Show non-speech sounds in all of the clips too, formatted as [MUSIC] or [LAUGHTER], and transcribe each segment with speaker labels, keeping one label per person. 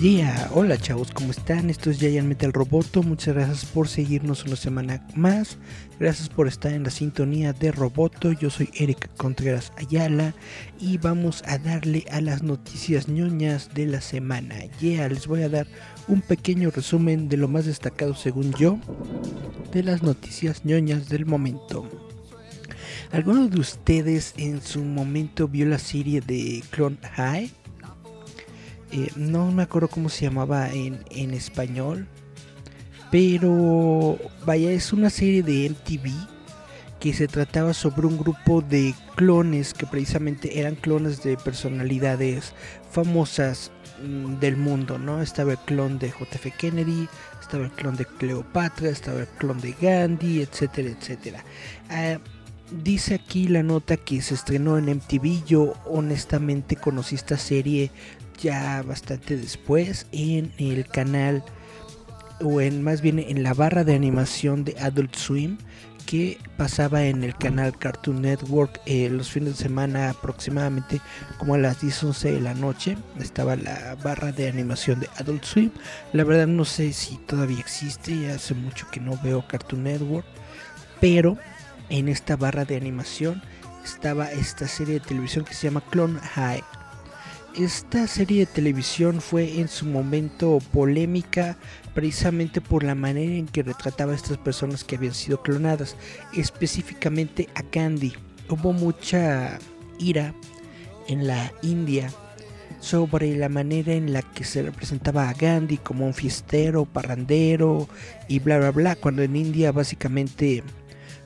Speaker 1: Yeah, hola chavos, ¿cómo están? Esto es Giant Metal Roboto. Muchas gracias por seguirnos una semana más. Gracias por estar en la sintonía de Roboto. Yo soy Eric Contreras Ayala y vamos a darle a las noticias ñoñas de la semana. Yeah, les voy a dar un pequeño resumen de lo más destacado según yo de las noticias ñoñas del momento. ¿Alguno de ustedes en su momento vio la serie de Clone High? Eh, no me acuerdo cómo se llamaba en, en, español. Pero vaya, es una serie de MTV que se trataba sobre un grupo de clones que precisamente eran clones de personalidades famosas mm, del mundo, ¿no? Estaba el clon de JF Kennedy, estaba el clon de Cleopatra, estaba el clon de Gandhi, etcétera, etcétera. Ah, dice aquí la nota que se estrenó en MTV. Yo honestamente conocí esta serie ya bastante después en el canal o en más bien en la barra de animación de Adult Swim que pasaba en el canal Cartoon Network eh, los fines de semana aproximadamente como a las 10 11 de la noche estaba la barra de animación de Adult Swim la verdad no sé si todavía existe hace mucho que no veo Cartoon Network pero en esta barra de animación estaba esta serie de televisión que se llama Clone High esta serie de televisión fue en su momento polémica precisamente por la manera en que retrataba a estas personas que habían sido clonadas, específicamente a Gandhi. Hubo mucha ira en la India sobre la manera en la que se representaba a Gandhi como un fiestero, parrandero y bla bla bla, cuando en India básicamente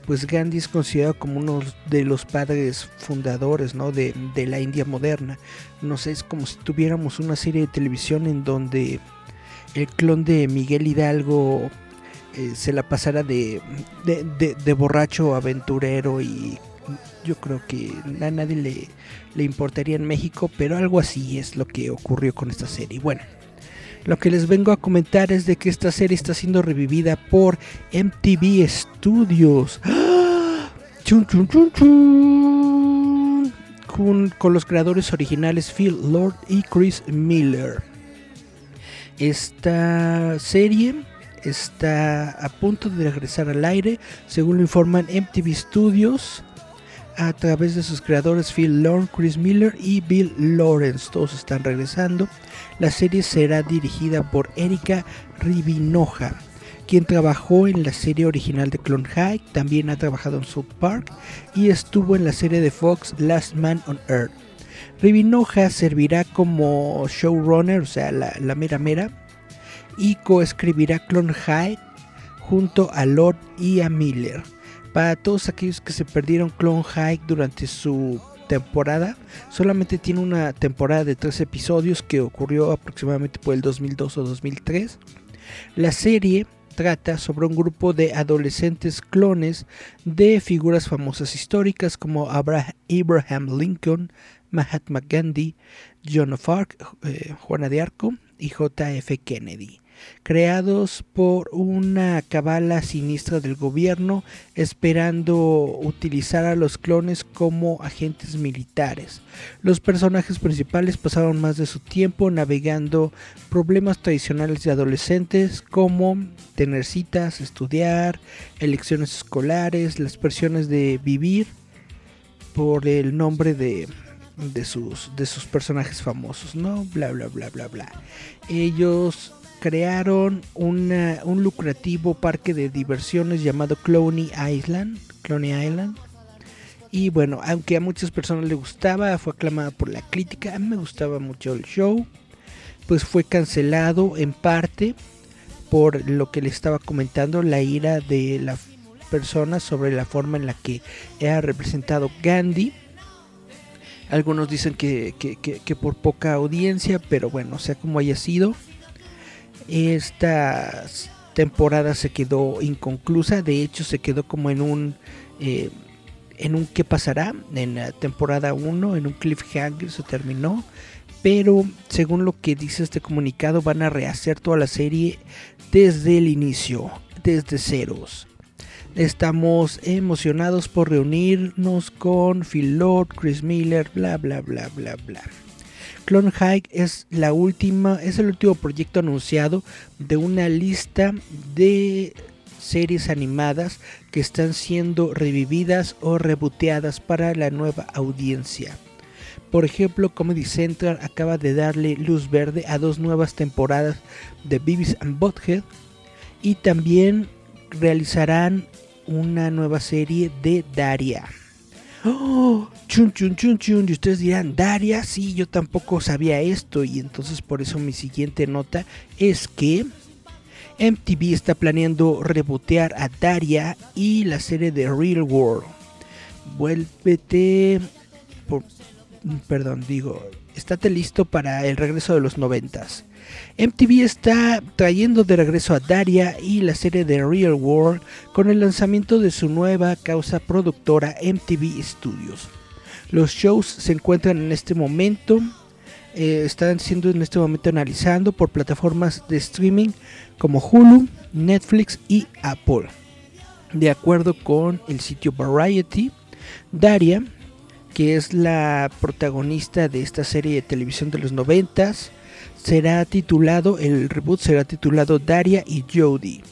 Speaker 1: pues Gandhi es considerado como uno de los padres fundadores ¿no? de, la India moderna. No sé, es como si tuviéramos una serie de televisión en donde el clon de Miguel Hidalgo eh, se la pasara de, de, borracho aventurero y yo creo que a nadie le, le importaría en México, pero algo así es lo que ocurrió con esta serie. Bueno. Lo que les vengo a comentar es de que esta serie está siendo revivida por MTV Studios. Con, con, los creadores originales Phil Lord y Chris Miller. Esta serie está a punto de regresar al aire, según lo informan MTV Studios a través de sus creadores Phil Lord, Chris Miller y Bill Lawrence. Todos están regresando. La serie será dirigida por Erika Ribinoja, quien trabajó en la serie original de Clone High, también ha trabajado en South Park y estuvo en la serie de Fox Last Man on Earth. Ribinoja servirá como showrunner, o sea, la, la mera mera, y coescribirá Clone High junto a Lord y a Miller. Para todos aquellos que se perdieron Clone High durante su temporada, solamente tiene una temporada de tres episodios que ocurrió aproximadamente por el 2002 o 2003. La serie trata sobre un grupo de adolescentes clones de figuras famosas históricas como Abraham Lincoln, Mahatma Gandhi, John of Arc, eh, Juana de Arco y JF Kennedy creados por una cabala siniestra del gobierno esperando utilizar a los clones como agentes militares. Los personajes principales pasaron más de su tiempo navegando problemas tradicionales de adolescentes como tener citas, estudiar, elecciones escolares, las presiones de vivir por el nombre de de sus, de sus personajes famosos, ¿no? Bla, bla, bla, bla, bla. Ellos crearon un lucrativo parque de diversiones llamado Cloney Island. Island. Y bueno, aunque a muchas personas le gustaba, fue aclamada por la crítica, a mí me gustaba mucho el show, pues fue cancelado en parte por lo que le estaba comentando, la ira de la personas sobre la forma en la que ha representado Gandhi. Algunos dicen que, que, por poca audiencia, pero bueno, sea como haya sido, esta temporada se quedó inconclusa. De hecho, se quedó como en un eh, en un qué pasará en la temporada 1, en un cliffhanger se terminó. Pero según lo que dice este comunicado, van a rehacer toda la serie desde el inicio, desde ceros. Estamos emocionados por reunirnos con Phil Lord, Chris Miller, bla bla bla bla bla. Clone High es la última, es el último proyecto anunciado de una lista de series animadas que están siendo revividas o reboteadas para la nueva audiencia. Por ejemplo, Comedy Central acaba de darle luz verde a dos nuevas temporadas de Beavis and Butthead y también realizarán una nueva serie de Daria. Oh, chun chun chun chun. Y ustedes dirán, Daria, sí, yo tampoco sabía esto. Y entonces por eso mi siguiente nota es que MTV está planeando rebotear a Daria y la serie de Real World. Vuélvete. Perdón, digo. Estate listo para el regreso de los noventas. MTV está trayendo de regreso a Daria y la serie de Real World con el lanzamiento de su nueva causa productora MTV Studios. Los shows se encuentran en este momento, eh, están siendo en este momento analizando por plataformas de streaming como Hulu, Netflix y Apple. De acuerdo con el sitio Variety, Daria, que es la protagonista de esta serie de televisión de los noventas, será titulado, el reboot será titulado Daria y Jodie,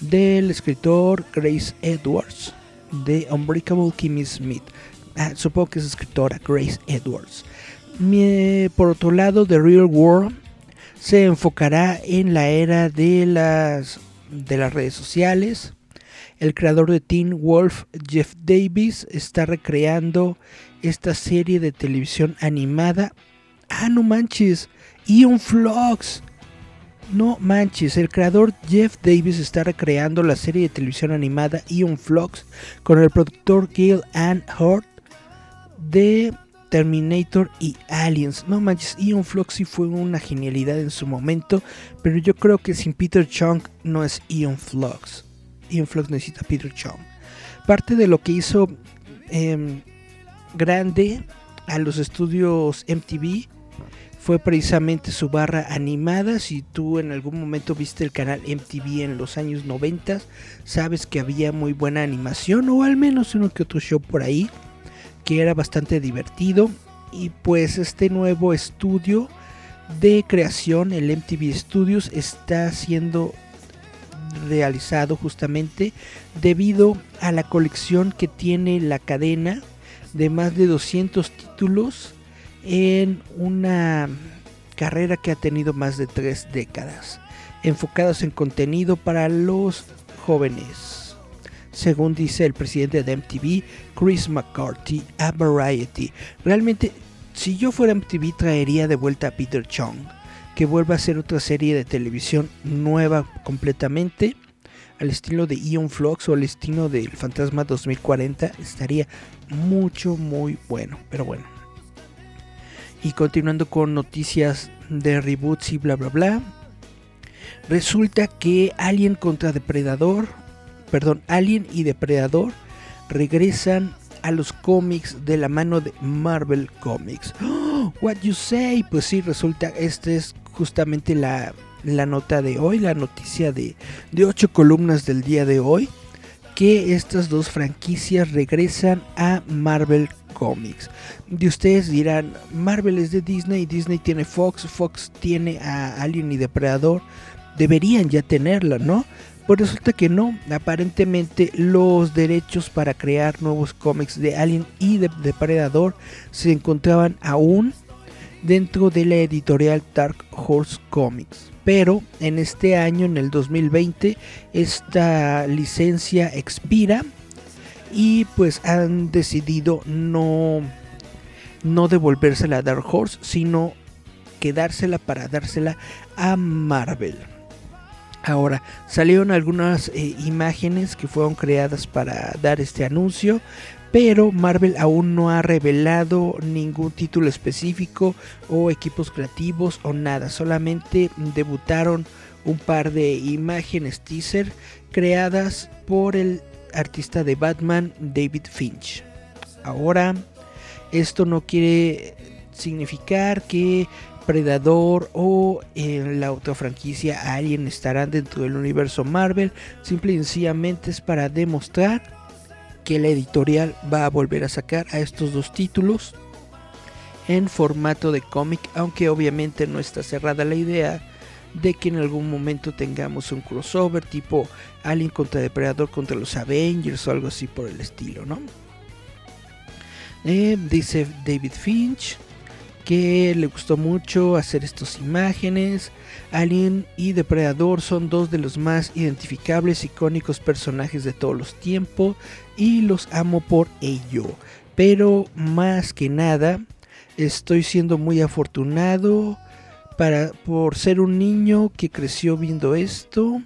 Speaker 1: del escritor Grace Edwards, de Unbreakable Kimmy Smith. Ah, supongo que es escritora Grace Edwards. Por otro lado, The Real World se enfocará en la era de las, de las redes sociales. El creador de Teen Wolf, Jeff Davis, está recreando esta serie de televisión animada. Ah, no manches, Ion Flux. No manches, el creador Jeff Davis está recreando la serie de televisión animada Ion Flux con el productor Gail Ann Hurt de Terminator y Aliens. No manches, Ion Flux sí fue una genialidad en su momento, pero yo creo que sin Peter Chung no es Ion Flux. Ion Flux necesita Peter Chung. Parte de lo que hizo em, grande a los estudios MTV fue precisamente su barra animada. Si tú en algún momento viste el canal MTV en los años 90, sabes que había muy buena animación o al menos uno que otro show por ahí que era bastante divertido. Y pues este nuevo estudio de creación, el MTV Studios, está siendo realizado justamente debido a la colección que tiene la cadena de más de 200 títulos en una carrera que ha tenido más de tres décadas, enfocados en contenido para los jóvenes según dice el presidente de MTV, Chris McCarthy, a Variety. Realmente, si yo fuera MTV, traería de vuelta a Peter Chung, que vuelva a hacer otra serie de televisión nueva completamente, al estilo de Ion Flux o al estilo del Fantasma 2040, estaría mucho, muy bueno. Pero bueno. Y continuando con noticias de reboots y bla bla bla. Resulta que Alien contra Depredador perdón, Alien y Depredador regresan a los cómics de la mano de Marvel Comics. [GASPS] what you say? Pues sí, resulta, esta es justamente la, nota de hoy, la noticia de, de ocho columnas del día de hoy, que estas dos franquicias regresan a Marvel Comics. De ustedes dirán, Marvel es de Disney, Disney tiene Fox, Fox tiene a Alien y Depredador, deberían ya tenerla, ¿no? Pues resulta que no, aparentemente los derechos para crear nuevos cómics de Alien y de Depredador se encontraban aún dentro de la editorial Dark Horse Comics. Pero en este año, en el 2020, esta licencia expira y pues han decidido no, no devolvérsela a Dark Horse, sino quedársela para dársela a Marvel. Ahora, salieron algunas eh, imágenes que fueron creadas para dar este anuncio, pero Marvel aún no ha revelado ningún título específico o equipos creativos o nada, solamente debutaron un par de imágenes teaser creadas por el artista de Batman David Finch. Ahora, esto no quiere significar que Predador o en la otra franquicia Alien estarán dentro del universo Marvel. Simple y sencillamente es para demostrar que la editorial va a volver a sacar a estos dos títulos en formato de cómic, aunque obviamente no está cerrada la idea de que en algún momento tengamos un crossover tipo Alien contra Depredador contra los Avengers o algo así por el estilo, ¿no? Eh, dice David Finch que le gustó mucho hacer estas imágenes. Alien y Depredador son dos de los más identificables, icónicos personajes de todos los tiempos y los amo por ello. Pero más que nada, estoy siendo muy afortunado para, por ser un niño que creció viendo esto.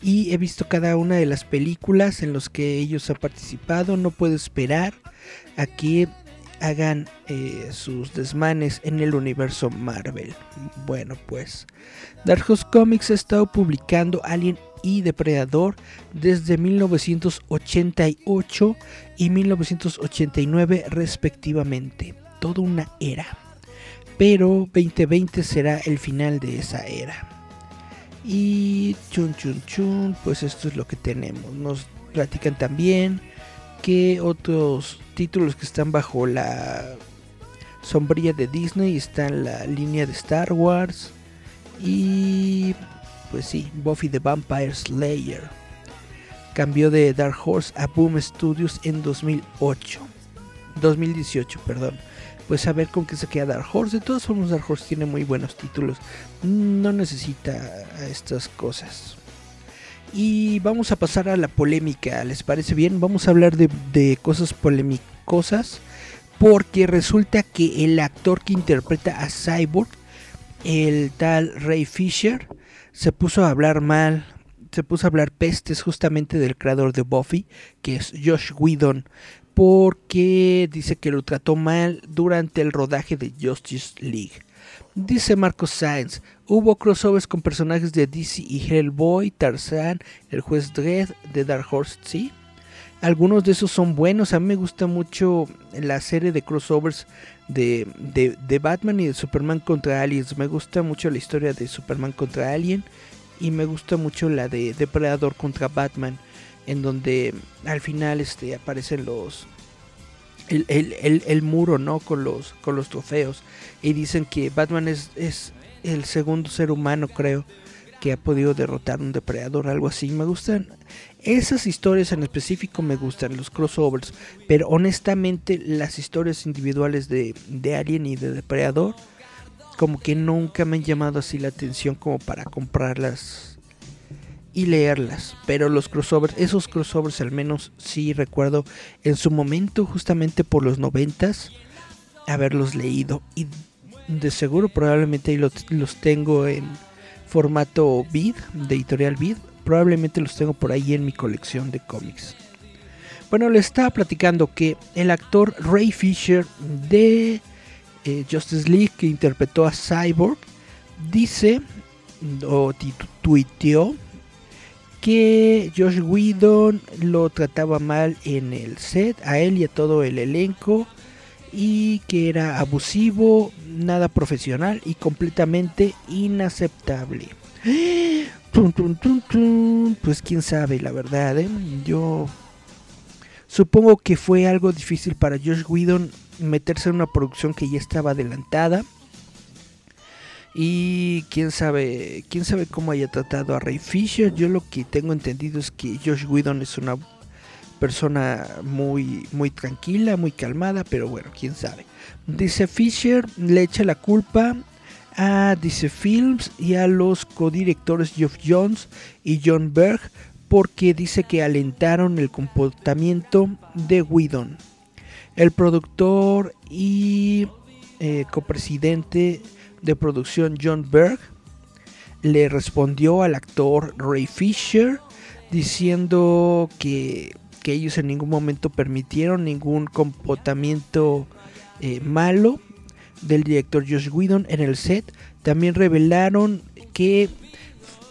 Speaker 1: Y he visto cada una de las películas en las que ellos han participado. No puedo esperar a que hagan eh, sus desmanes en el universo Marvel. Bueno, pues Dark Horse Comics ha estado publicando Alien y Depredador desde 1988 y 1989 respectivamente. Toda una era. Pero 2020 será el final de esa era. Y chun chun chun, pues esto es lo que tenemos. Nos platican también que otros títulos que están bajo la sombrilla de Disney están la línea de Star Wars y pues sí, Buffy the Vampire Slayer. Cambió de Dark Horse a Boom Studios en 2008. 2018, perdón. Pues a ver con qué se queda Dark Horse. De todas formas, Dark Horse tiene muy buenos títulos. No necesita estas cosas. Y vamos a pasar a la polémica, ¿les parece bien? Vamos a hablar de, cosas polémicosas. Porque resulta que el actor que interpreta a Cyborg, el tal Ray Fisher, se puso a hablar mal, se puso a hablar pestes justamente del creador de Buffy, que es Josh Whedon, porque dice que lo trató mal durante el rodaje de Justice League. Dice Marcos Sainz, hubo crossovers con personajes de DC y Hellboy, Tarzan, el juez Dredd de Dark Horse, ¿sí? Algunos de esos son buenos, a mí me gusta mucho la serie de crossovers de, de, Batman y de Superman contra Aliens, me gusta mucho la historia de Superman contra Alien y me gusta mucho la de Depredador contra Batman, en donde al final este, aparecen los, el, muro, ¿no? Con los, con los trofeos. Y dicen que Batman es, es el segundo ser humano, creo, que ha podido derrotar un depredador, algo así. Me gustan esas historias en específico, me gustan los crossovers. Pero honestamente, las historias individuales de, de Alien y de Depredador, como que nunca me han llamado así la atención como para comprarlas y leerlas. Pero los crossovers, esos crossovers al menos sí recuerdo en su momento, justamente por los noventas, haberlos leído. Y de seguro probablemente los, tengo en formato vid, de editorial vid. Probablemente los tengo por ahí en mi colección de cómics. Bueno, le estaba platicando que el actor Ray Fisher de eh, Justice League que interpretó a Cyborg dice o tuiteó que Josh Whedon lo trataba mal en el set, a él y a todo el elenco, y que era abusivo, nada profesional y completamente inaceptable. [GASPS] Pues quién sabe, la verdad, ¿eh? yo supongo que fue algo difícil para Josh Whedon meterse en una producción que ya estaba adelantada y quién sabe, quién sabe cómo haya tratado a Ray Fisher. Yo lo que tengo entendido es que Josh Whedon es una persona muy, muy tranquila, muy calmada, pero bueno, quién sabe. Dice Fisher le echa la culpa a DC Films y a los codirectores Geoff Jones y John Berg porque dice que alentaron el comportamiento de Whedon. El productor y eh, copresidente de producción John Berg le respondió al actor Ray Fisher diciendo que, ellos en ningún momento permitieron ningún comportamiento eh, malo del director Josh Whedon en el set. También revelaron que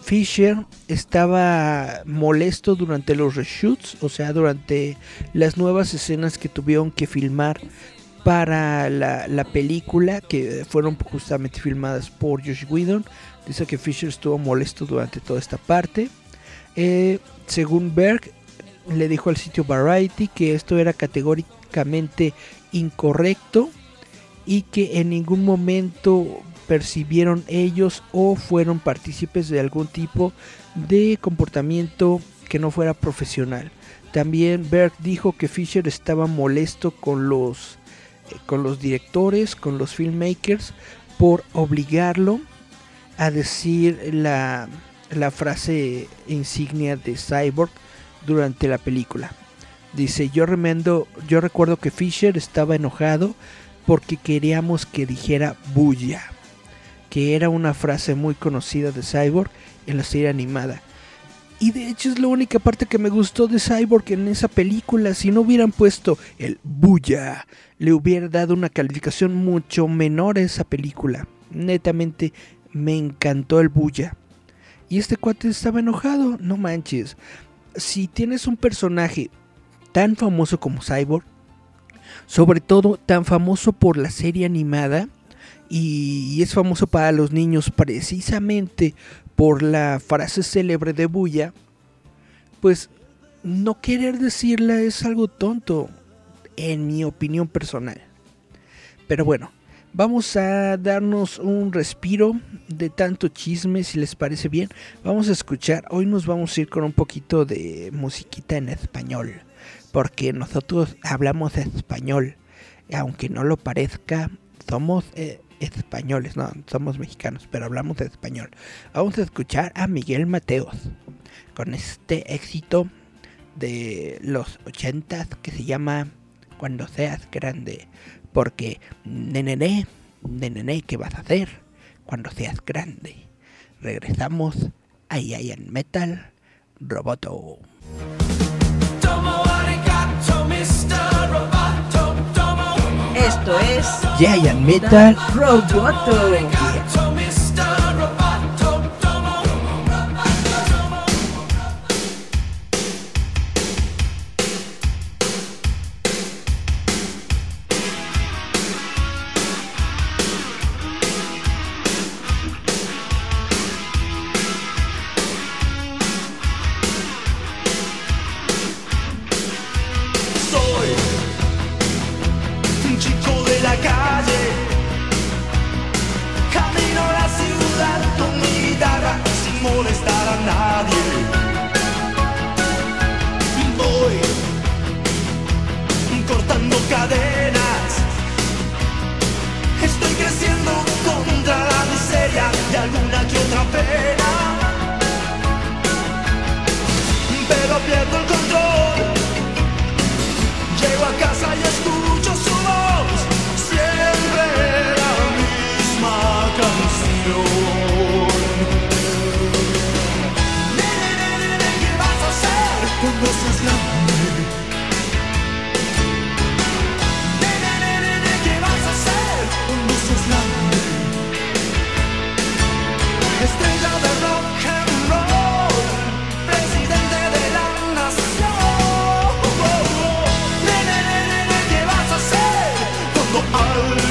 Speaker 1: Fisher estaba molesto durante los reshoots, o sea, durante las nuevas escenas que tuvieron que filmar para la, película, que fueron justamente filmadas por Josh Whedon. Dice que Fisher estuvo molesto durante toda esta parte. Eh, según Berg, le dijo al sitio Variety que esto era categóricamente incorrecto y que en ningún momento percibieron ellos o fueron partícipes de algún tipo de comportamiento que no fuera profesional. También Berg dijo que Fisher estaba molesto con los, con los directores, con los filmmakers, por obligarlo a decir la, frase insignia de Cyborg durante la película. Dice, yo, remendo, yo recuerdo que Fisher estaba enojado porque queríamos que dijera bulla que era una frase muy conocida de Cyborg en la serie animada. Y de hecho es la única parte que me gustó de Cyborg en esa película. Si no hubieran puesto el bulla, le hubiera dado una calificación mucho menor a esa película. Netamente me encantó el bulla. Y este cuate estaba enojado, no manches. Si tienes un personaje tan famoso como Cyborg, sobre todo tan famoso por la serie animada, y, es famoso para los niños precisamente por la frase célebre de Bulla, pues no querer decirla es algo tonto, en mi opinión personal. Pero bueno, vamos a darnos un respiro de tanto chisme, si les parece bien. Vamos a escuchar, hoy nos vamos a ir con un poquito de musiquita en español, porque nosotros hablamos español, aunque no lo parezca, somos eh, españoles, no, somos mexicanos, pero hablamos español. Vamos a escuchar a Miguel Mateos con este éxito de los ochentas que se llama Cuando seas grande. Porque, nenené, nenené, ¿qué vas a hacer cuando seas grande? Regresamos a en Metal Roboto. Giant Metal
Speaker 2: Roboto.
Speaker 3: Estrella Oh.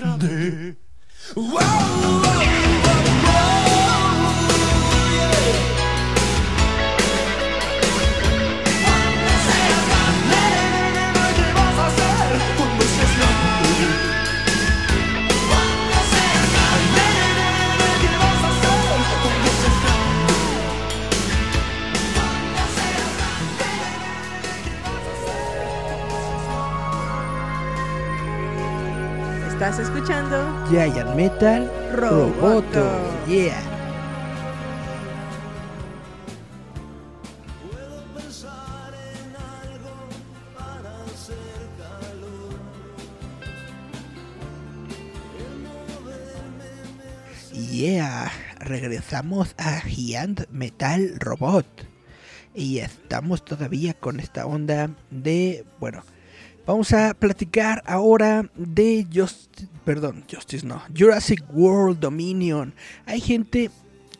Speaker 4: Cuando
Speaker 1: Metal
Speaker 2: Roboto.
Speaker 1: Yeah. Yeah, regresamos a Giant Metal Robot. Y estamos todavía con esta onda de, bueno, vamos a platicar ahora de Justice, perdón, Justice no, Jurassic World Dominion. Hay gente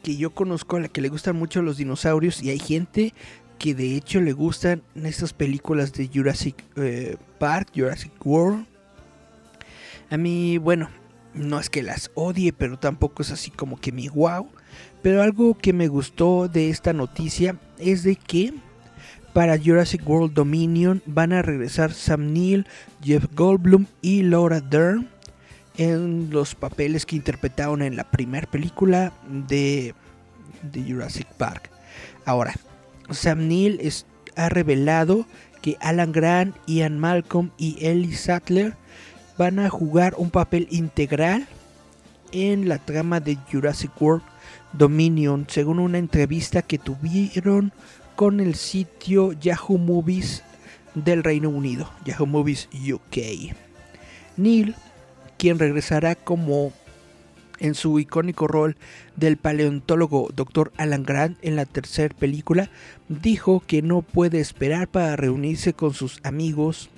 Speaker 1: que yo conozco a la que le gustan mucho los dinosaurios y hay gente que de hecho le gustan estas películas de Jurassic eh, Park, Jurassic World. A mí, bueno, no es que las odie, pero tampoco es así como que mi wow. Pero algo que me gustó de esta noticia es de que para Jurassic World Dominion van a regresar Sam Neill, Jeff Goldblum y Laura Dern en los papeles que interpretaron en la primera película de, Jurassic Park. Ahora, Sam Neill ha revelado que Alan Grant, Ian Malcolm y Ellie Sattler van a jugar un papel integral en la trama de Jurassic World Dominion, según una entrevista que tuvieron con el sitio Yahoo Movies del Reino Unido, Yahoo Movies UK. Neil, quien regresará como en su icónico rol del paleontólogo Dr. Alan Grant en la tercera película, dijo que no puede esperar para reunirse con sus amigos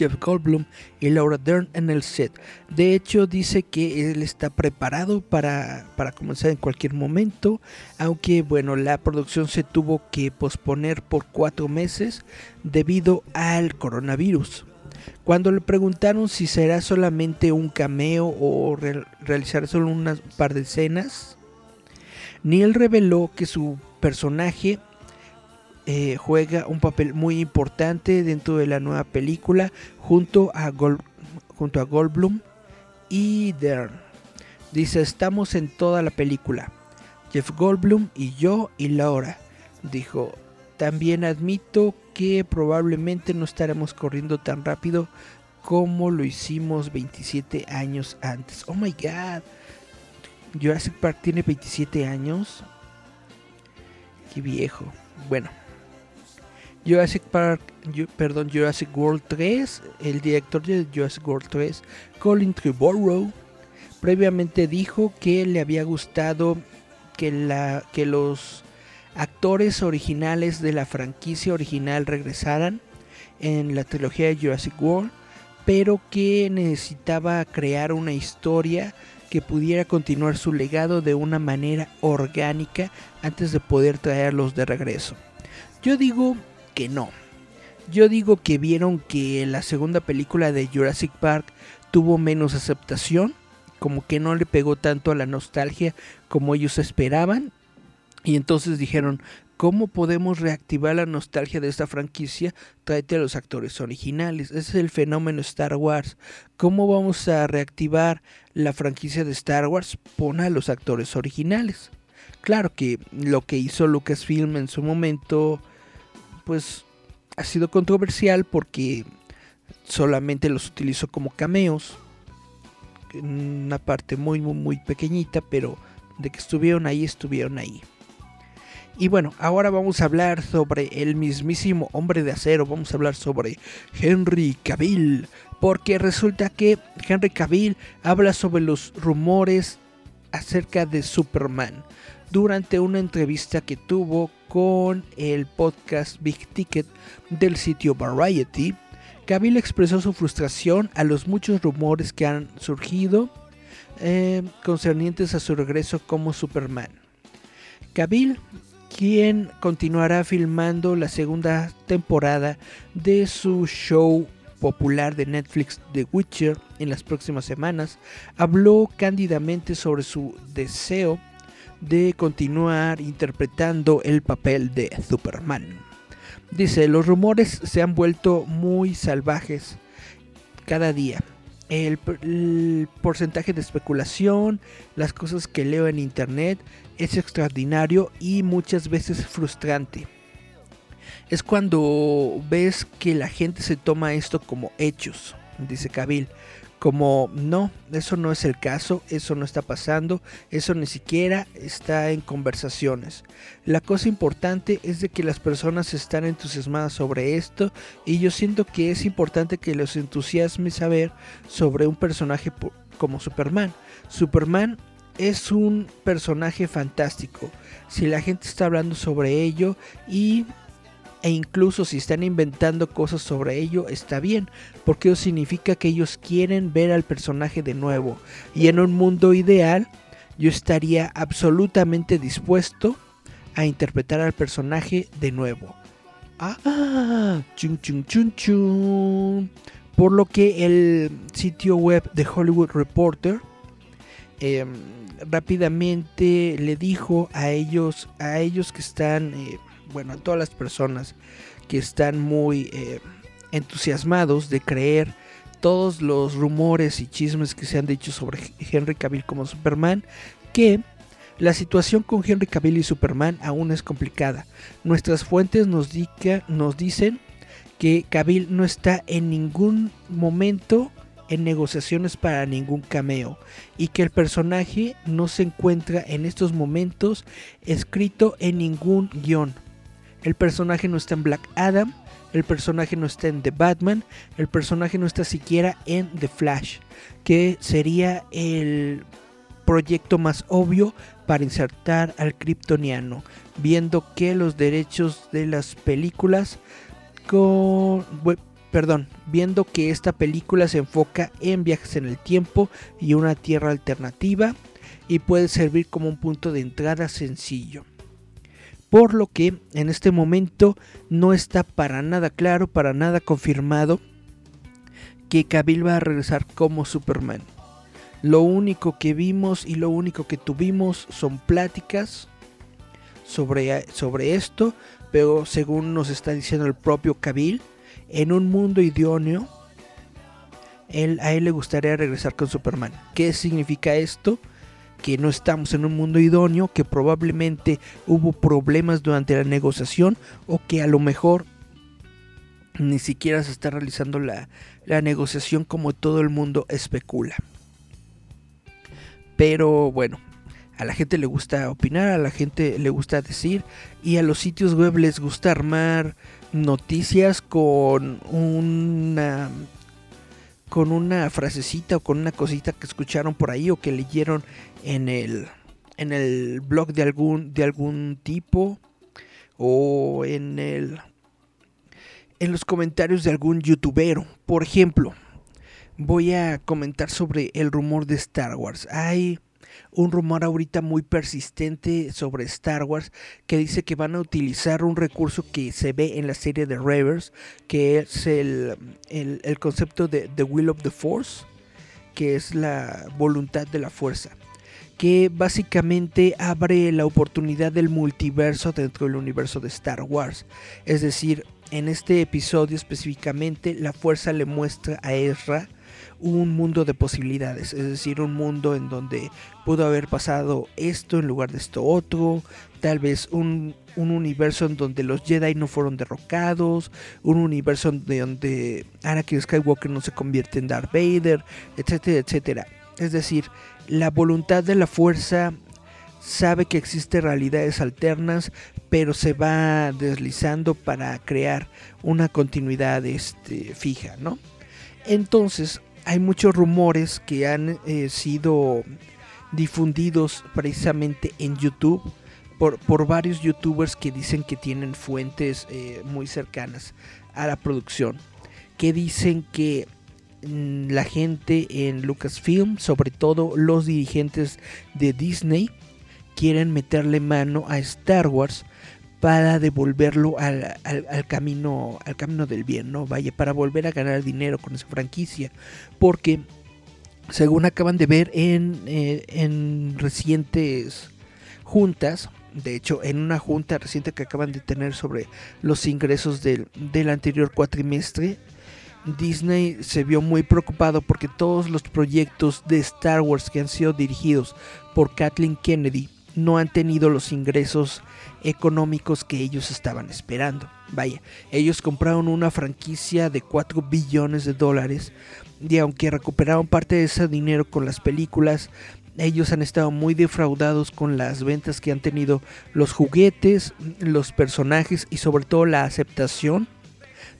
Speaker 1: Jeff Goldblum y Laura Dern en el set. De hecho, dice que él está preparado para, para comenzar en cualquier momento, aunque bueno, la producción se tuvo que posponer por cuatro meses debido al coronavirus. Cuando le preguntaron si será solamente un cameo o re- realizar solo un par de escenas, Neil reveló que su personaje eh, juega un papel muy importante dentro de la nueva película junto a, Gol- junto a Goldblum y Dern. Dice, estamos en toda la película. Jeff Goldblum y yo y Laura. Dijo, también admito que probablemente no estaremos corriendo tan rápido como lo hicimos 27 años antes. Oh my god. Jurassic Park tiene 27 años. Qué viejo. Bueno. Jurassic Park, perdón, Jurassic World 3, el director de Jurassic World 3, Colin Trevorrow, previamente dijo que le había gustado que, la, que los actores originales de la franquicia original regresaran en la trilogía de Jurassic World, pero que necesitaba crear una historia que pudiera continuar su legado de una manera orgánica antes de poder traerlos de regreso. Yo digo no. Yo digo que vieron que la segunda película de Jurassic Park tuvo menos aceptación, como que no le pegó tanto a la nostalgia como ellos esperaban, y entonces dijeron, ¿cómo podemos reactivar la nostalgia de esta franquicia? Tráete a los actores originales. Ese es el fenómeno Star Wars. ¿Cómo vamos a reactivar la franquicia de Star Wars? Pon a los actores originales. Claro que lo que hizo Lucasfilm en su momento, pues ha sido controversial porque solamente los utilizó como cameos. Una parte muy, muy, muy pequeñita, pero de que estuvieron ahí, estuvieron ahí. Y bueno, ahora vamos a hablar sobre el mismísimo hombre de acero. Vamos a hablar sobre Henry Cavill. Porque resulta que Henry Cavill habla sobre los rumores acerca de Superman durante una entrevista que tuvo con el podcast Big Ticket del sitio Variety. Cavill expresó su frustración a los muchos rumores que han surgido eh, concernientes a su regreso como Superman. Cavill, quien continuará filmando la segunda temporada de su show popular de Netflix The Witcher en las próximas semanas, habló cándidamente sobre su deseo de continuar interpretando el papel de Superman. Dice, los rumores se han vuelto muy salvajes cada día. El, porcentaje de especulación, las cosas que leo en internet es extraordinario y muchas veces frustrante. Es cuando ves que la gente se toma esto como hechos, dice Kabil como no, eso no es el caso, eso no está pasando, eso ni siquiera está en conversaciones. La cosa importante es de que las personas están entusiasmadas sobre esto y yo siento que es importante que los entusiasme saber sobre un personaje como Superman. Superman es un personaje fantástico. Si la gente está hablando sobre ello y e incluso si están inventando cosas sobre ello, está bien, porque eso significa que ellos quieren ver al personaje de nuevo. Y en un mundo ideal, yo estaría absolutamente dispuesto a interpretar al personaje de nuevo. Ah, chun chun chun chun. Por lo que el sitio web de Hollywood Reporter em, rápidamente le dijo a ellos, a ellos que están eh, bueno, a todas las personas que están muy eh, entusiasmados de creer todos los rumores y chismes que se han dicho sobre Henry Cavill como Superman, que la situación con Henry Cavill y Superman aún es complicada. Nuestras fuentes nos, nos dicen que Cavill no está en ningún momento en negociaciones para ningún cameo y que el personaje no se encuentra en estos momentos escrito en ningún guion. El personaje no está en Black Adam, el personaje no está en The Batman, el personaje no está siquiera en The Flash, que sería el proyecto más obvio para insertar al kryptoniano, viendo que los derechos de las películas con perdón, viendo que esta película se enfoca en viajes en el tiempo y una tierra alternativa y puede servir como un punto de entrada sencillo por lo que en este momento no está para nada claro, para nada confirmado que Cavill va a regresar como Superman. Lo único que vimos y lo único que tuvimos son pláticas sobre, sobre esto, pero según nos está diciendo el propio Cavill, en un mundo idóneo, él, a él le gustaría regresar con Superman. ¿Qué significa esto? Que no estamos en un mundo idóneo, que probablemente hubo problemas durante la negociación o que a lo mejor ni siquiera se está realizando la, negociación como todo el mundo especula. Pero bueno, a la gente le gusta opinar, a la gente le gusta decir y a los sitios web les gusta armar noticias con una con una frasecita o con una cosita que escucharon por ahí o que leyeron en el, en el blog de algún, de algún tipo o en el en los comentarios de algún youtuber. Por ejemplo, voy a comentar sobre el rumor de Star Wars. Hay un rumor ahorita muy persistente sobre Star Wars que dice que van a utilizar un recurso que se ve en la serie de Reverse, que es el, el concepto de The Will of the Force, que es la voluntad de la fuerza que básicamente abre la oportunidad del multiverso dentro del universo de Star Wars. Es decir, en este episodio específicamente la fuerza le muestra a Ezra un mundo de posibilidades, es decir, un mundo en donde pudo haber pasado esto en lugar de esto otro, tal vez un, universo en donde los Jedi no fueron derrocados, un universo en donde Anakin Skywalker no se convierte en Darth Vader, etcétera, etcétera. Es decir, la voluntad de la fuerza sabe que existen realidades alternas, pero se va deslizando para crear una continuidad este, fija, ¿no? Entonces, hay muchos rumores que han eh, sido difundidos precisamente en YouTube por, por, varios youtubers que dicen que tienen fuentes eh, muy cercanas a la producción, que dicen que la gente en Lucasfilm, sobre todo los dirigentes de Disney, quieren meterle mano a Star Wars para devolverlo al, camino al camino del bien, ¿no? Vaya, para volver a ganar dinero con esa franquicia. Porque, según acaban de ver en, eh, en recientes juntas, de hecho, en una junta reciente que acaban de tener sobre los ingresos del, del anterior cuatrimestre, Disney se vio muy preocupado porque todos los proyectos de Star Wars que han sido dirigidos por Kathleen Kennedy no han tenido los ingresos económicos que ellos estaban esperando. Vaya, ellos compraron una franquicia de 4 billones de dólares y aunque recuperaron parte de ese dinero con las películas, ellos han estado muy defraudados con las ventas que han tenido los juguetes, los personajes y sobre todo la aceptación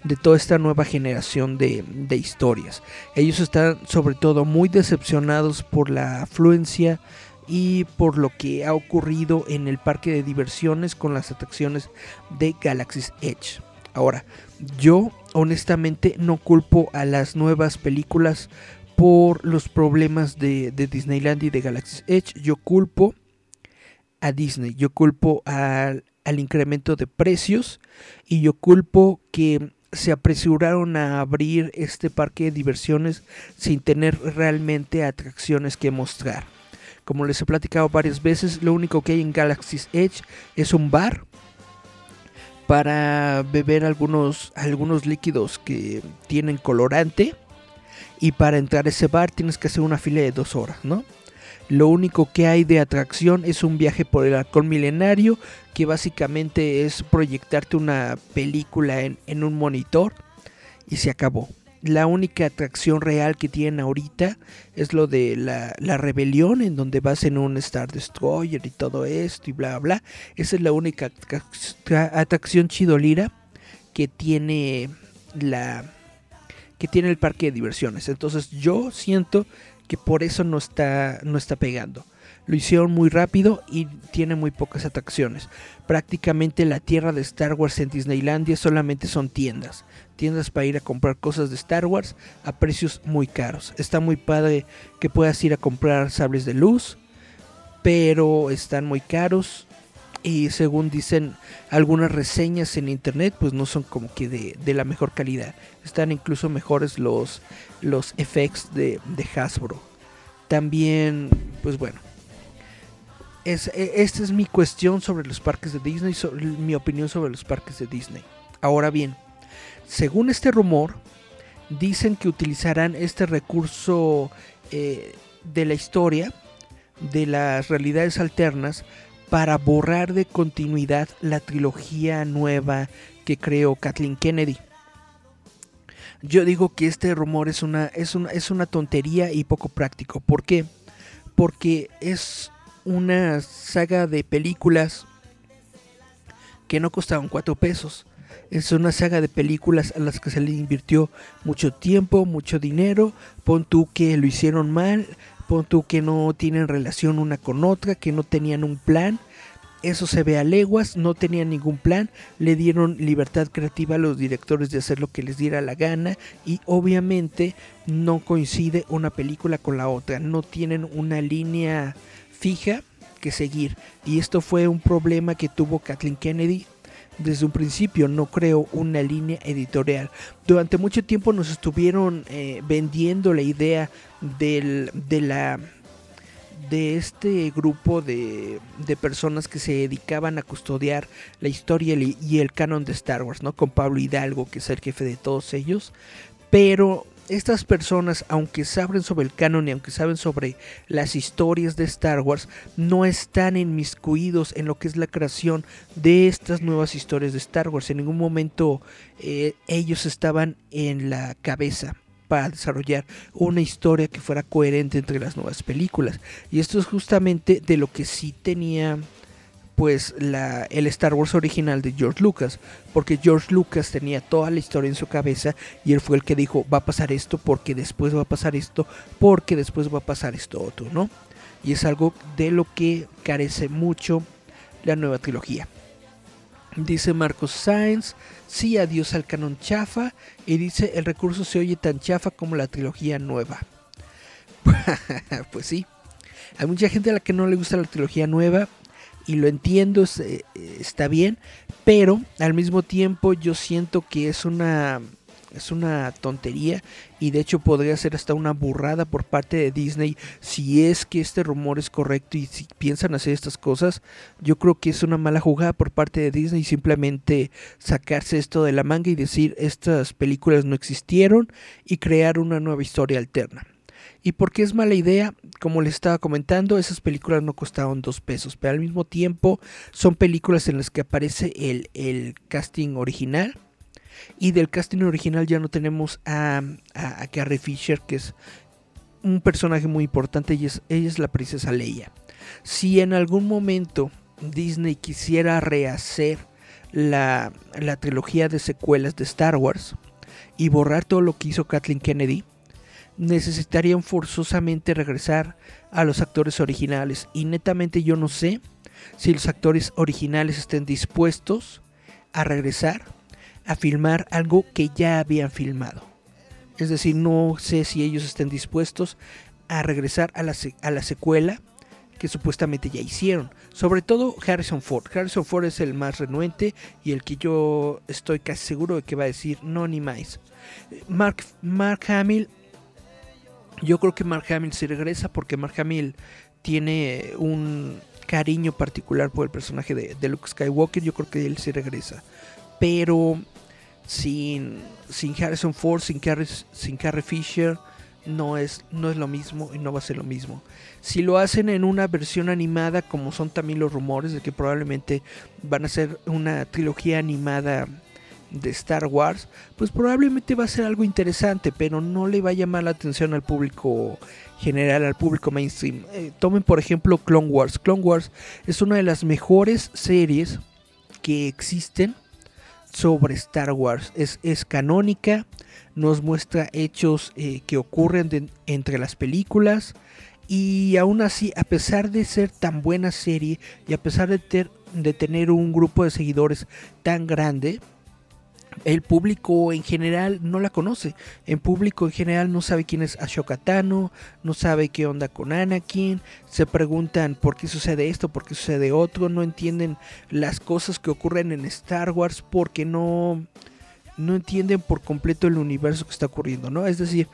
Speaker 1: de toda esta nueva generación de, de, historias. Ellos están sobre todo muy decepcionados por la afluencia y por lo que ha ocurrido en el parque de diversiones con las atracciones de Galaxy's Edge. Ahora, yo honestamente no culpo a las nuevas películas por los problemas de, Disneyland y de Galaxy's Edge. Yo culpo a Disney, yo culpo al incremento de precios y yo culpo que se apresuraron a abrir este parque de diversiones sin tener realmente atracciones que mostrar. Como les he platicado varias veces, lo único que hay en Galaxy's Edge es un bar para beber algunos, algunos líquidos que tienen colorante. Y para entrar a ese bar tienes que hacer una fila de dos horas, ¿no? Lo único que hay de atracción es un viaje por el halcón milenario, que básicamente es proyectarte una película en, en un monitor y se acabó la única atracción real que tienen ahorita es lo de la, rebelión, en donde vas en un Star Destroyer y todo esto y bla bla. Esa es la única atracción chidolira que tiene la que tiene el parque de diversiones. Entonces yo siento que por eso no está no está pegando. Lo hicieron muy rápido y tiene muy pocas atracciones. Prácticamente la tierra de Star Wars en Disneylandia solamente son tiendas tiendas para ir a comprar cosas de Star Wars a precios muy caros. Está muy padre que puedas ir a comprar sables de luz, pero están muy caros. Y según dicen algunas reseñas en internet, pues no son como que de, la mejor calidad. Están incluso mejores los, los effects de, Hasbro. También, pues bueno, es, e, esta es mi cuestión sobre los parques de Disney, mi opinión sobre los parques de Disney. Ahora bien, según este rumor, dicen que utilizarán este recurso eh, de la historia, de las realidades alternas, para borrar de continuidad la trilogía nueva que creó Kathleen Kennedy. Yo digo que este rumor es una, es una, es una tontería y poco práctico. ¿Por qué? Porque es una saga de películas que no costaban cuatro pesos es una saga de películas a las que se le invirtió mucho tiempo, mucho dinero. Pon tú que lo hicieron mal, pon tú que no tienen relación una con otra, que no tenían un plan. Eso se ve a leguas, no tenían ningún plan, le dieron libertad creativa a los directores de hacer lo que les diera la gana y obviamente no coincide una película con la otra, no tienen una línea fija que seguir y esto fue un problema que tuvo Kathleen Kennedy desde un principio, no creo una línea editorial. Durante mucho tiempo nos estuvieron eh, vendiendo la idea del, de la de este grupo de, de, personas que se dedicaban a custodiar la historia y el canon de Star Wars, ¿no? Con Pablo Hidalgo, que es el jefe de todos ellos. Pero estas personas, aunque saben sobre el canon y aunque saben sobre las historias de Star Wars, no están inmiscuidos en lo que es la creación de estas nuevas historias de Star Wars. En ningún momento eh, ellos estaban en la cabeza para desarrollar una historia que fuera coherente entre las nuevas películas. Y esto es justamente de lo que sí tenía pues la, el Star Wars original de George Lucas, porque George Lucas tenía toda la historia en su cabeza y él fue el que dijo va a pasar esto porque después va a pasar esto porque después va a pasar esto otro, ¿no? Y es algo de lo que carece mucho la nueva trilogía. Dice Marcos Sainz, sí adiós al canon chafa y dice el recurso se oye tan chafa como la trilogía nueva. [LAUGHS] pues sí, hay mucha gente a la que no le gusta la trilogía nueva, y lo entiendo, eh, está bien, pero al mismo tiempo yo siento que es una es una tontería y de hecho podría ser hasta una burrada por parte de Disney si es que este rumor es correcto y si piensan hacer estas cosas. Yo creo que es una mala jugada por parte de Disney simplemente sacarse esto de la manga y decir estas películas no existieron y crear una nueva historia alterna. ¿Y por qué es mala idea? Como les estaba comentando, esas películas no costaron dos pesos, pero al mismo tiempo son películas en las que aparece el, el casting original y del casting original ya no tenemos a, Carrie Fisher, que es un personaje muy importante y es, ella es la princesa Leia. Si en algún momento Disney quisiera rehacer la, la trilogía de secuelas de Star Wars y borrar todo lo que hizo Kathleen Kennedy, necesitarían forzosamente regresar a los actores originales. Y netamente yo no sé si los actores originales estén dispuestos a regresar a filmar algo que ya habían filmado. Es decir, no sé si ellos estén dispuestos a regresar a la, a la secuela que supuestamente ya hicieron. Sobre todo Harrison Ford. Harrison Ford es el más renuente y el que yo estoy casi seguro de que va a decir no ni más. Mark, Mark Hamill, yo creo que Mark Hamill se regresa porque Mark Hamill tiene un cariño particular por el personaje de, de Luke Skywalker. Yo creo que él se regresa pero sin, sin Harrison Ford, sin Carrie, sin Carrie Fisher, no es, no es lo mismo y no va a ser lo mismo. Si lo hacen en una versión animada, como son también los rumores de que probablemente van a ser una trilogía animada de Star Wars, pues probablemente va a ser algo interesante, pero no le va a llamar la atención al público general, al público mainstream. Eh, tomen por ejemplo Clone Wars. Clone Wars es una de las mejores series que existen sobre Star Wars. Es, es canónica, nos muestra hechos eh, que ocurren entre las películas. Y aún así, a pesar de ser tan buena serie y a pesar de, de tener un grupo de seguidores tan grande, el público en general no la conoce. El público en general no sabe quién es Ashoka Tano, no sabe qué onda con Anakin, se preguntan por qué sucede esto, por qué sucede otro, no entienden las cosas que ocurren en Star Wars porque no no entienden por completo el universo que está ocurriendo, ¿no? Es decir,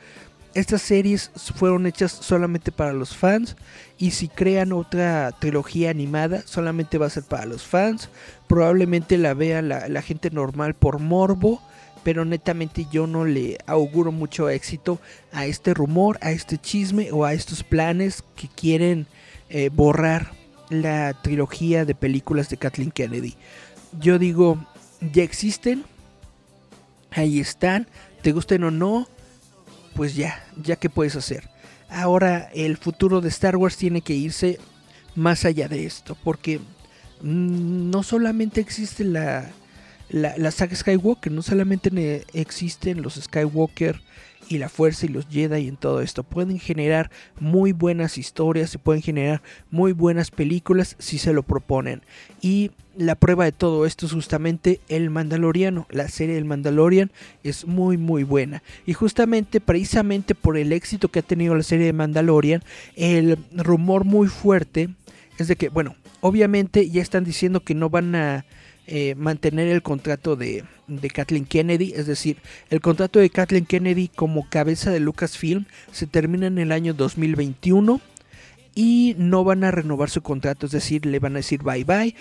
Speaker 1: estas series fueron hechas solamente para los fans y si crean otra trilogía animada solamente va a ser para los fans. Probablemente la vea la, gente normal por morbo, pero netamente yo no le auguro mucho éxito a este rumor, a este chisme o a estos planes que quieren eh, borrar la trilogía de películas de Kathleen Kennedy. Yo digo, ya existen, ahí están, te gusten o no, pues ya, ya que puedes hacer. Ahora el futuro de Star Wars tiene que irse más allá de esto, porque mm, no solamente existe la, la, la saga Skywalker, no solamente existen los Skywalker y la fuerza y los Jedi en todo esto. Pueden generar muy buenas historias, se pueden generar muy buenas películas si se lo proponen. Y la prueba de todo esto es justamente El Mandaloriano. La serie del Mandalorian es muy muy buena. Y justamente, precisamente por el éxito que ha tenido la serie de Mandalorian, el rumor muy fuerte es de que, bueno, obviamente ya están diciendo que no van a eh, mantener el contrato de, de, Kathleen Kennedy, es decir, el contrato de Kathleen Kennedy como cabeza de Lucasfilm se termina en el año 2021 y no van a renovar su contrato, es decir, le van a decir bye bye.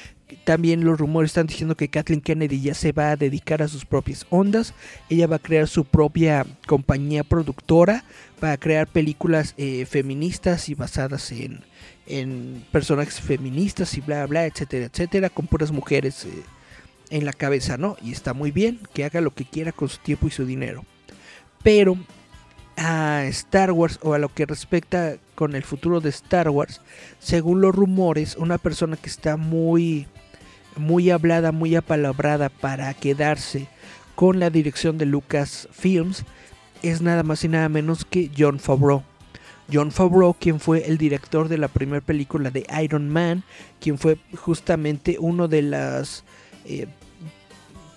Speaker 1: También los rumores están diciendo que Kathleen Kennedy ya se va a dedicar a sus propias ondas, ella va a crear su propia compañía productora, va a crear películas eh, feministas y basadas en, en personajes feministas y bla bla, etcétera, etcétera, con puras mujeres. Eh, en la cabeza, ¿no? Y está muy bien que haga lo que quiera con su tiempo y su dinero. Pero a Star Wars o a lo que respecta con el futuro de Star Wars, según los rumores, una persona que está muy muy hablada, muy apalabrada para quedarse con la dirección de Lucas Films es nada más y nada menos que John Favreau. John Favreau, quien fue el director de la primera película de Iron Man, quien fue justamente uno de las eh,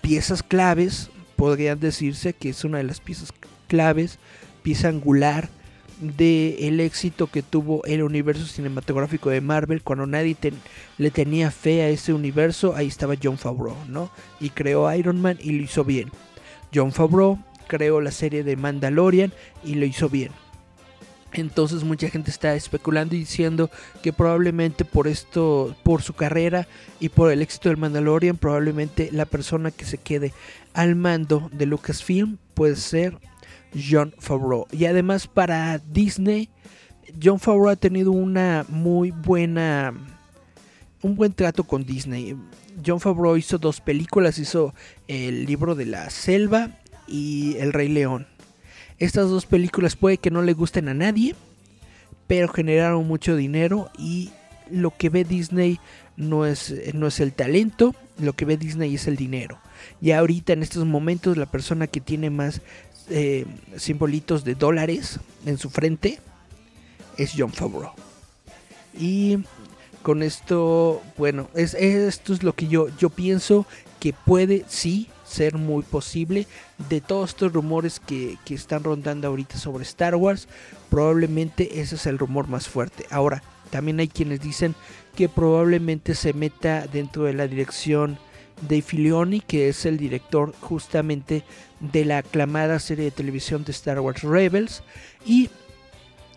Speaker 1: piezas claves, podrían decirse que es una de las piezas claves, pieza angular del éxito que tuvo el universo cinematográfico de Marvel cuando nadie le tenía fe a ese universo, ahí estaba John Favreau, ¿no? Y creó Iron Man y lo hizo bien. John Favreau creó la serie de Mandalorian y lo hizo bien. Entonces mucha gente está especulando y diciendo que probablemente por esto, por su carrera y por el éxito del Mandalorian, probablemente la persona que se quede al mando de Lucasfilm puede ser John Favreau. Y además para Disney, John Favreau ha tenido una muy buena, un buen trato con Disney. John Favreau hizo dos películas, hizo El libro de la selva y El Rey León. Estas dos películas puede que no le gusten a nadie, pero generaron mucho dinero y lo que ve Disney no es, no es el talento, lo que ve Disney es el dinero. Y ahorita en estos momentos la persona que tiene más simbolitos de dólares en su frente es John Favreau. Y con esto, bueno, es, esto es lo que yo, yo pienso que puede, sí, ser muy posible de todos estos rumores que, están rondando ahorita sobre Star Wars. Probablemente ese es el rumor más fuerte. Ahora, también hay quienes dicen que probablemente se meta dentro de la dirección de Filioni, que es el director justamente de la aclamada serie de televisión de Star Wars Rebels. Y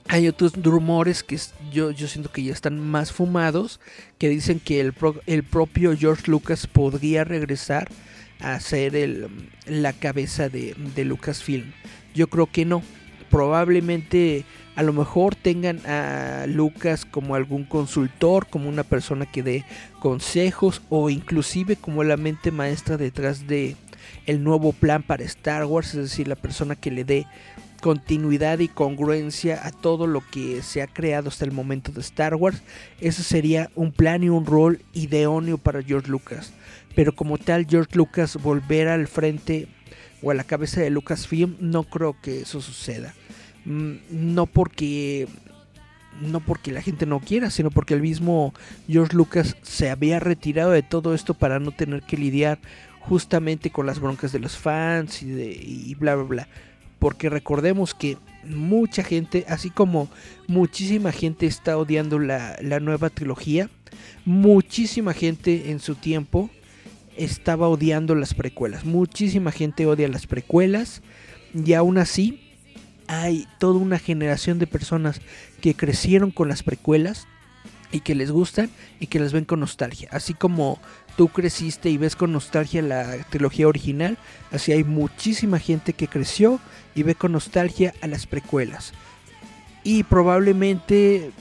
Speaker 1: hay otros rumores que yo, yo siento que ya están más fumados, que dicen que el, el propio George Lucas podría regresar a ser el, la cabeza de, de Lucasfilm. Yo creo que no. Probablemente a lo mejor tengan a Lucas como algún consultor, como una persona que dé consejos o inclusive como la mente maestra detrás de el nuevo plan para Star Wars, es decir, la persona que le dé continuidad y congruencia a todo lo que se ha creado hasta el momento de Star Wars. Ese sería un plan y un rol idóneo para George Lucas pero como tal George Lucas volver al frente o a la cabeza de Lucasfilm, no creo que eso suceda. Mm, no porque no porque la gente no quiera, sino porque el mismo George Lucas se había retirado de todo esto para no tener que lidiar justamente con las broncas de los fans y, de, y bla bla bla. Porque recordemos que mucha gente, así como muchísima gente está odiando la, la nueva trilogía, muchísima gente en su tiempo estaba odiando las precuelas. Muchísima gente odia las precuelas y aún así hay toda una generación de personas que crecieron con las precuelas y que les gustan y que las ven con nostalgia. Así como tú creciste y ves con nostalgia la trilogía original, así hay muchísima gente que creció y ve con nostalgia a las precuelas. Y probablemente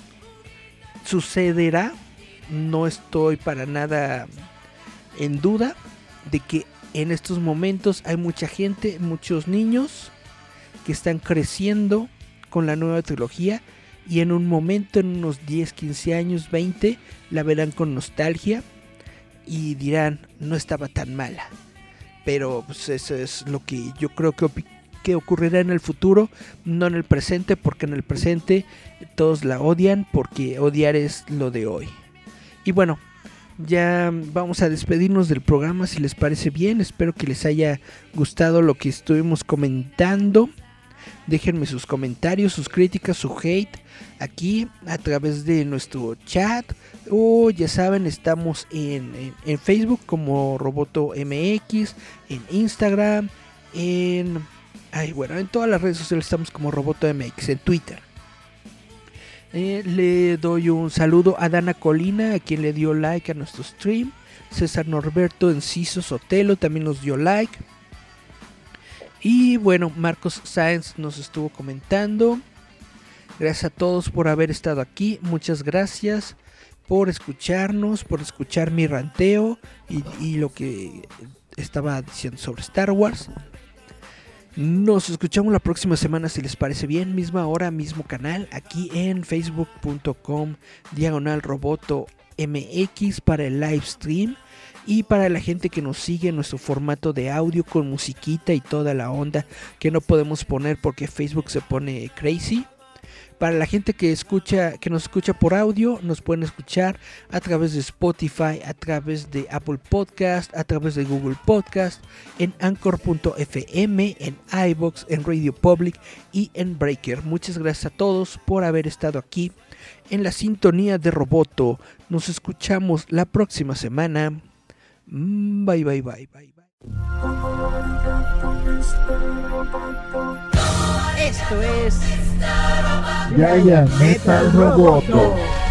Speaker 1: sucederá, no estoy para nada en duda de que en estos momentos hay mucha gente, muchos niños que están creciendo con la nueva trilogía y en un momento, en unos 10, 15 años, 20, la verán con nostalgia y dirán, no estaba tan mala. Pero pues, eso es lo que yo creo que, que ocurrirá en el futuro, no en el presente, porque en el presente todos la odian, porque odiar es lo de hoy. Y bueno, ya vamos a despedirnos del programa si les parece bien. Espero que les haya gustado lo que estuvimos comentando. Déjenme sus comentarios, sus críticas, su hate aquí a través de nuestro chat. O ya saben, estamos en, en, Facebook como Roboto MX, en Instagram, en... Ay, bueno, en todas las redes sociales estamos como Roboto MX, en Twitter. Eh, le doy un saludo a Dana Colina, a quien le dio like a nuestro stream. César Norberto Enciso Sotelo también nos dio like. Y bueno, Marcos Sáenz nos estuvo comentando. Gracias a todos por haber estado aquí. Muchas gracias por escucharnos, por escuchar mi ranteo y, lo que estaba diciendo sobre Star Wars. Nos escuchamos la próxima semana si les parece bien, misma hora, mismo canal, aquí en facebook.com diagonal roboto mx para el live stream y para la gente que nos sigue en nuestro formato de audio con musiquita y toda la onda que no podemos poner porque Facebook se pone crazy. Para la gente que escucha, que nos escucha por audio, nos pueden escuchar a través de Spotify, a través de Apple Podcast, a través de Google Podcast, en Anchor.fm, en iBox, en Radio Public y en Breaker. Muchas gracias a todos por haber estado aquí en la sintonía de Roboto. Nos escuchamos la próxima semana. Mm, bye bye bye bye bye.
Speaker 2: Esto es
Speaker 4: Giant Metal Roboto.